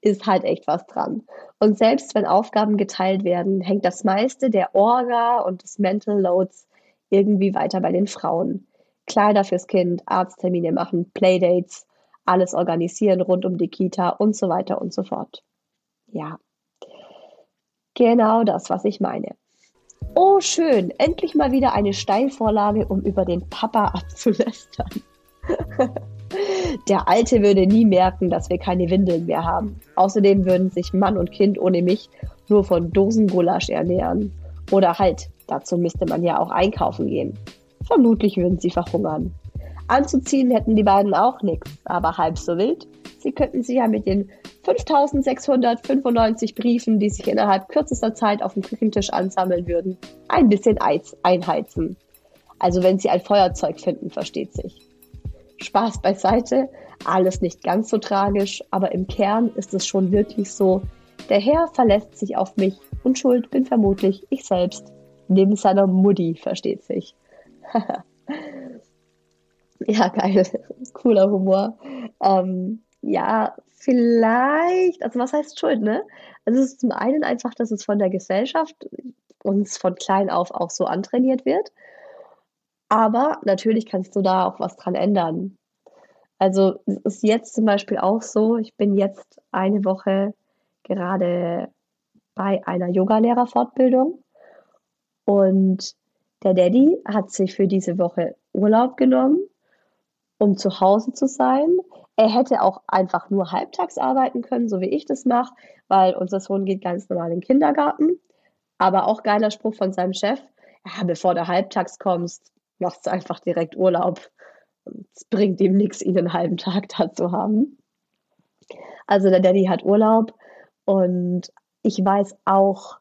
ist halt echt was dran. Und selbst wenn Aufgaben geteilt werden, hängt das meiste der Orga und des Mental Loads irgendwie weiter bei den Frauen. Kleider fürs Kind, Arzttermine machen, Playdates, alles organisieren rund um die Kita und so weiter und so fort. Ja, genau das, was ich meine. Oh, schön, endlich mal wieder eine Steilvorlage, um über den Papa abzulästern. Der Alte würde nie merken, dass wir keine Windeln mehr haben. Außerdem würden sich Mann und Kind ohne mich nur von Dosengulasch ernähren. Oder halt, dazu müsste man ja auch einkaufen gehen. Vermutlich würden sie verhungern. Anzuziehen hätten die beiden auch nichts, aber halb so wild. Sie könnten sich ja mit den 5695 Briefen, die sich innerhalb kürzester Zeit auf dem Küchentisch ansammeln würden, ein bisschen Eis einheizen. Also wenn sie ein Feuerzeug finden, versteht sich. Spaß beiseite, alles nicht ganz so tragisch, aber im Kern ist es schon wirklich so, der Herr verlässt sich auf mich und Schuld bin vermutlich ich selbst, neben seiner Mutti, versteht sich. ja, geil, cooler Humor. Ähm, ja, vielleicht, also was heißt Schuld, ne? Also es ist zum einen einfach, dass es von der Gesellschaft uns von klein auf auch so antrainiert wird. Aber natürlich kannst du da auch was dran ändern. Also es ist jetzt zum Beispiel auch so, ich bin jetzt eine Woche gerade bei einer Yogalehrerfortbildung und der Daddy hat sich für diese Woche Urlaub genommen, um zu Hause zu sein. Er hätte auch einfach nur halbtags arbeiten können, so wie ich das mache, weil unser Sohn geht ganz normal in den Kindergarten. Aber auch geiler Spruch von seinem Chef, ja, bevor du halbtags kommst, machst du einfach direkt Urlaub. Es bringt ihm nichts, ihn einen halben Tag da zu haben. Also der Daddy hat Urlaub und ich weiß auch,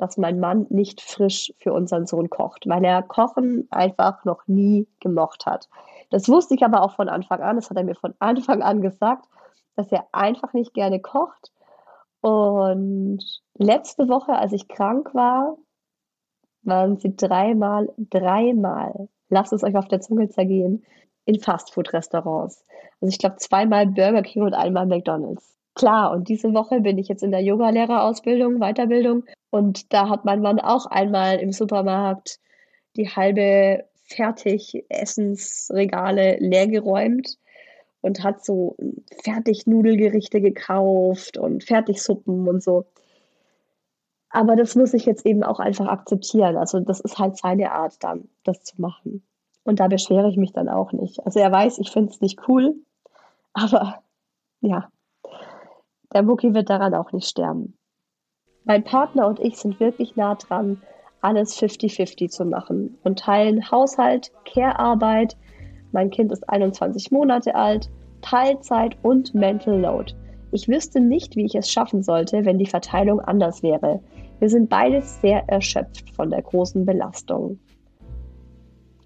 dass mein Mann nicht frisch für unseren Sohn kocht, weil er Kochen einfach noch nie gemocht hat. Das wusste ich aber auch von Anfang an. Das hat er mir von Anfang an gesagt, dass er einfach nicht gerne kocht. Und letzte Woche, als ich krank war, waren sie dreimal, dreimal, lasst es euch auf der Zunge zergehen, in Fastfood-Restaurants. Also ich glaube zweimal Burger King und einmal McDonald's. Klar, und diese Woche bin ich jetzt in der Yogalehrerausbildung, Weiterbildung und da hat mein Mann auch einmal im Supermarkt die halbe Fertig-Essensregale leergeräumt und hat so Fertignudelgerichte gekauft und Fertigsuppen und so. Aber das muss ich jetzt eben auch einfach akzeptieren. Also das ist halt seine Art dann, das zu machen. Und da beschwere ich mich dann auch nicht. Also er weiß, ich finde es nicht cool, aber ja, der Mucki wird daran auch nicht sterben. Mein Partner und ich sind wirklich nah dran, alles 50-50 zu machen und teilen Haushalt, Care-Arbeit. Mein Kind ist 21 Monate alt, Teilzeit und Mental Load. Ich wüsste nicht, wie ich es schaffen sollte, wenn die Verteilung anders wäre. Wir sind beides sehr erschöpft von der großen Belastung.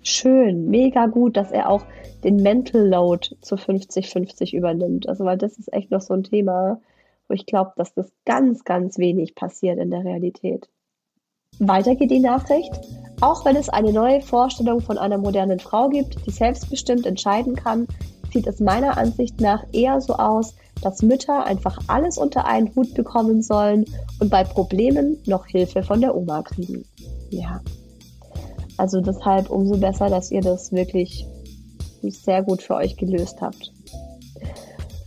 Schön, mega gut, dass er auch den Mental Load zu 50-50 übernimmt. Also, weil das ist echt noch so ein Thema, wo ich glaube, dass das ganz, ganz wenig passiert in der Realität. Weiter geht die Nachricht. Auch wenn es eine neue Vorstellung von einer modernen Frau gibt, die selbstbestimmt entscheiden kann, sieht es meiner Ansicht nach eher so aus, dass Mütter einfach alles unter einen Hut bekommen sollen und bei Problemen noch Hilfe von der Oma kriegen. Ja. Also deshalb umso besser, dass ihr das wirklich sehr gut für euch gelöst habt.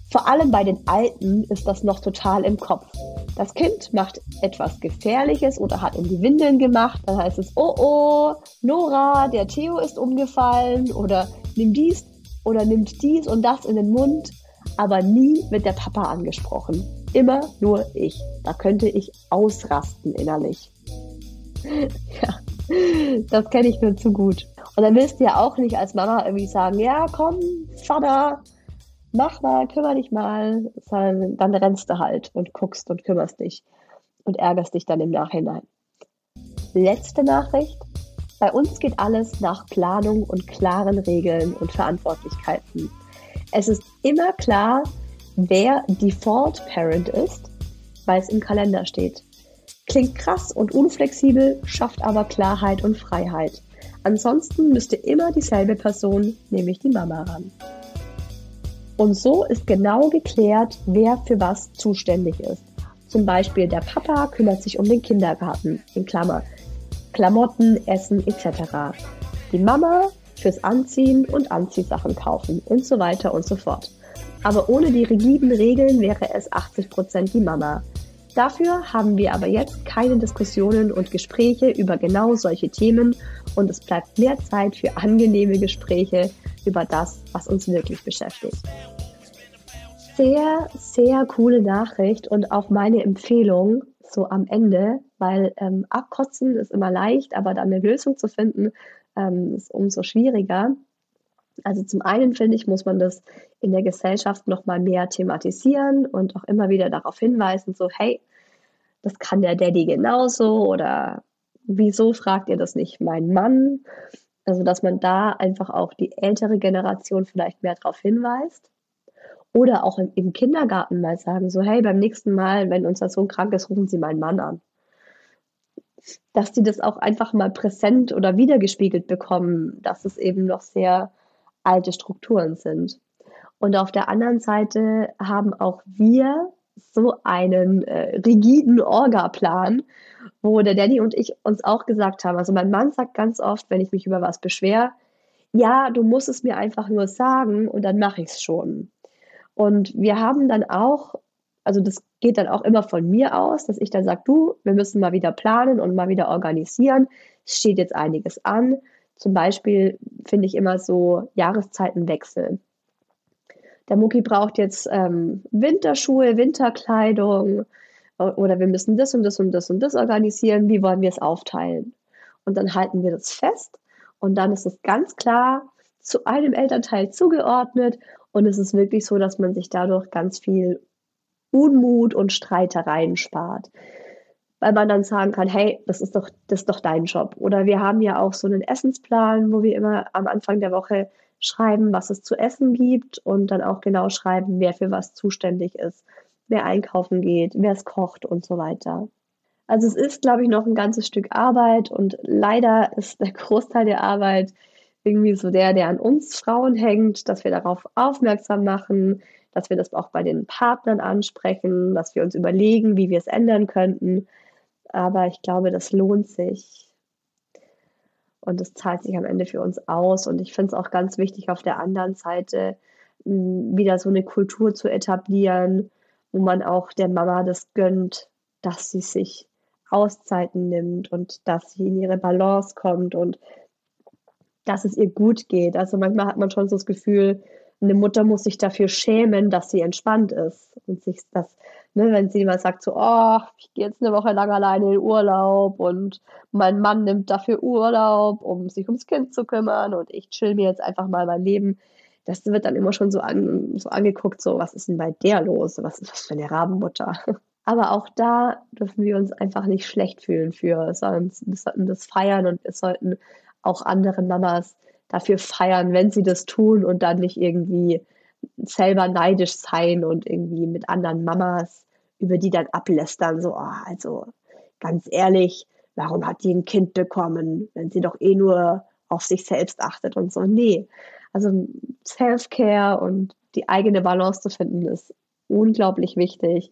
Vor allem bei den Alten ist das noch total im Kopf. Das Kind macht etwas Gefährliches oder hat in die Windeln gemacht, dann heißt es, oh oh, Nora, der Theo ist umgefallen oder nimm dies oder nimmt dies und das in den Mund, aber nie wird der Papa angesprochen. Immer nur ich. Da könnte ich ausrasten innerlich. ja, das kenne ich nur zu gut. Und dann willst du ja auch nicht als Mama irgendwie sagen, ja, komm, Vater, mach mal, kümmere dich mal, dann rennst du halt und guckst und kümmerst dich und ärgerst dich dann im Nachhinein. Letzte Nachricht. Bei uns geht alles nach Planung und klaren Regeln und Verantwortlichkeiten. Es ist immer klar, wer Default Parent ist, weil es im Kalender steht. Klingt krass und unflexibel, schafft aber Klarheit und Freiheit. Ansonsten müsste immer dieselbe Person, nämlich die Mama, ran. Und so ist genau geklärt, wer für was zuständig ist. Zum Beispiel der Papa kümmert sich um den Kindergarten, in Klammer, Klamotten, Essen etc. Die Mama fürs Anziehen und Anziehsachen kaufen und so weiter und so fort. Aber ohne die rigiden Regeln wäre es 80% die Mama. Dafür haben wir aber jetzt keine Diskussionen und Gespräche über genau solche Themen und es bleibt mehr Zeit für angenehme Gespräche über das, was uns wirklich beschäftigt. Sehr, sehr coole Nachricht und auch meine Empfehlung so am Ende, weil ähm, abkotzen ist immer leicht, aber dann eine Lösung zu finden, ähm, ist umso schwieriger. Also zum einen finde ich, muss man das in der Gesellschaft noch mal mehr thematisieren und auch immer wieder darauf hinweisen, so hey, das kann der Daddy genauso oder wieso fragt ihr das nicht mein Mann? Also, dass man da einfach auch die ältere Generation vielleicht mehr darauf hinweist. Oder auch im, im, Kindergarten mal sagen, so, hey, beim nächsten Mal, wenn unser Sohn krank ist, rufen Sie meinen Mann an. Dass die das auch einfach mal präsent oder wiedergespiegelt bekommen, dass es eben noch sehr alte Strukturen sind. Und auf der anderen Seite haben auch wir so einen äh, rigiden Orga-Plan, wo der Danny und ich uns auch gesagt haben, also mein Mann sagt ganz oft, wenn ich mich über was beschwere, ja, du musst es mir einfach nur sagen und dann mache ich es schon. Und wir haben dann auch, also das geht dann auch immer von mir aus, dass ich dann sage, du, wir müssen mal wieder planen und mal wieder organisieren. Es steht jetzt einiges an. Zum Beispiel finde ich immer so Jahreszeitenwechsel. Der Mucki braucht jetzt ähm, Winterschuhe, Winterkleidung, oder wir müssen das und das und das und das organisieren, wie wollen wir es aufteilen? Und dann halten wir das fest und dann ist es ganz klar zu einem Elternteil zugeordnet und es ist wirklich so, dass man sich dadurch ganz viel Unmut und Streitereien spart. Weil man dann sagen kann, hey, das ist doch, das ist doch dein Job. Oder wir haben ja auch so einen Essensplan, wo wir immer am Anfang der Woche schreiben, was es zu essen gibt und dann auch genau schreiben, wer für was zuständig ist wer einkaufen geht, wer es kocht und so weiter. Also es ist, glaube ich, noch ein ganzes Stück Arbeit und leider ist der Großteil der Arbeit irgendwie so der, der an uns Frauen hängt, dass wir darauf aufmerksam machen, dass wir das auch bei den Partnern ansprechen, dass wir uns überlegen, wie wir es ändern könnten. Aber ich glaube, das lohnt sich. Und es zahlt sich am Ende für uns aus. Und ich finde es auch ganz wichtig, auf der anderen Seite wieder so eine Kultur zu etablieren, wo man auch der Mama das gönnt, dass sie sich Auszeiten nimmt und dass sie in ihre Balance kommt und dass es ihr gut geht. Also manchmal hat man schon so das Gefühl, eine Mutter muss sich dafür schämen, dass sie entspannt ist und sich das, ne, wenn sie mal sagt so, oh, ich gehe jetzt eine Woche lang alleine in Urlaub und mein Mann nimmt dafür Urlaub, um sich ums Kind zu kümmern und ich chill mir jetzt einfach mal mein Leben das wird dann immer schon so, an, so angeguckt, so, was ist denn bei der los? Was ist das für eine Rabenmutter? Aber auch da dürfen wir uns einfach nicht schlecht fühlen für, sondern wir sollten das feiern und wir sollten auch andere Mamas dafür feiern, wenn sie das tun und dann nicht irgendwie selber neidisch sein und irgendwie mit anderen Mamas über die dann ablästern, so, oh, also ganz ehrlich, warum hat die ein Kind bekommen, wenn sie doch eh nur auf sich selbst achtet und so. Nee. Also Self-Care und die eigene Balance zu finden, ist unglaublich wichtig,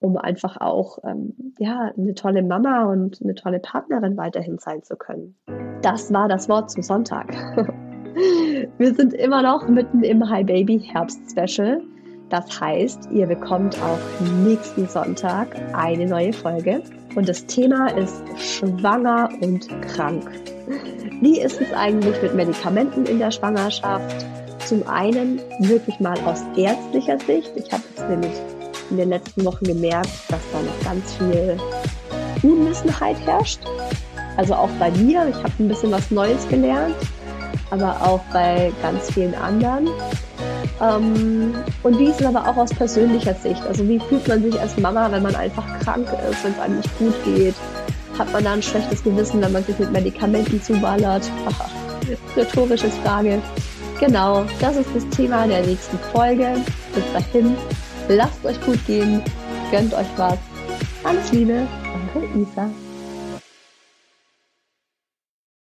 um einfach auch ähm, ja, eine tolle Mama und eine tolle Partnerin weiterhin sein zu können. Das war das Wort zum Sonntag. Wir sind immer noch mitten im Hi Baby Herbst Special. Das heißt, ihr bekommt auch nächsten Sonntag eine neue Folge. Und das Thema ist schwanger und krank. Wie ist es eigentlich mit Medikamenten in der Schwangerschaft? Zum einen wirklich mal aus ärztlicher Sicht. Ich habe es nämlich in den letzten Wochen gemerkt, dass da noch ganz viel Unwissenheit herrscht. Also auch bei mir. Ich habe ein bisschen was Neues gelernt, aber auch bei ganz vielen anderen. Ähm, und wie ist es aber auch aus persönlicher Sicht? Also wie fühlt man sich als Mama, wenn man einfach krank ist, wenn es einem nicht gut geht? Hat man da ein schlechtes Gewissen, wenn man sich mit Medikamenten zuballert? Rhetorische Frage. Genau, das ist das Thema der nächsten Folge. Bis dahin, lasst euch gut gehen, gönnt euch was. Alles Liebe, eure Isa.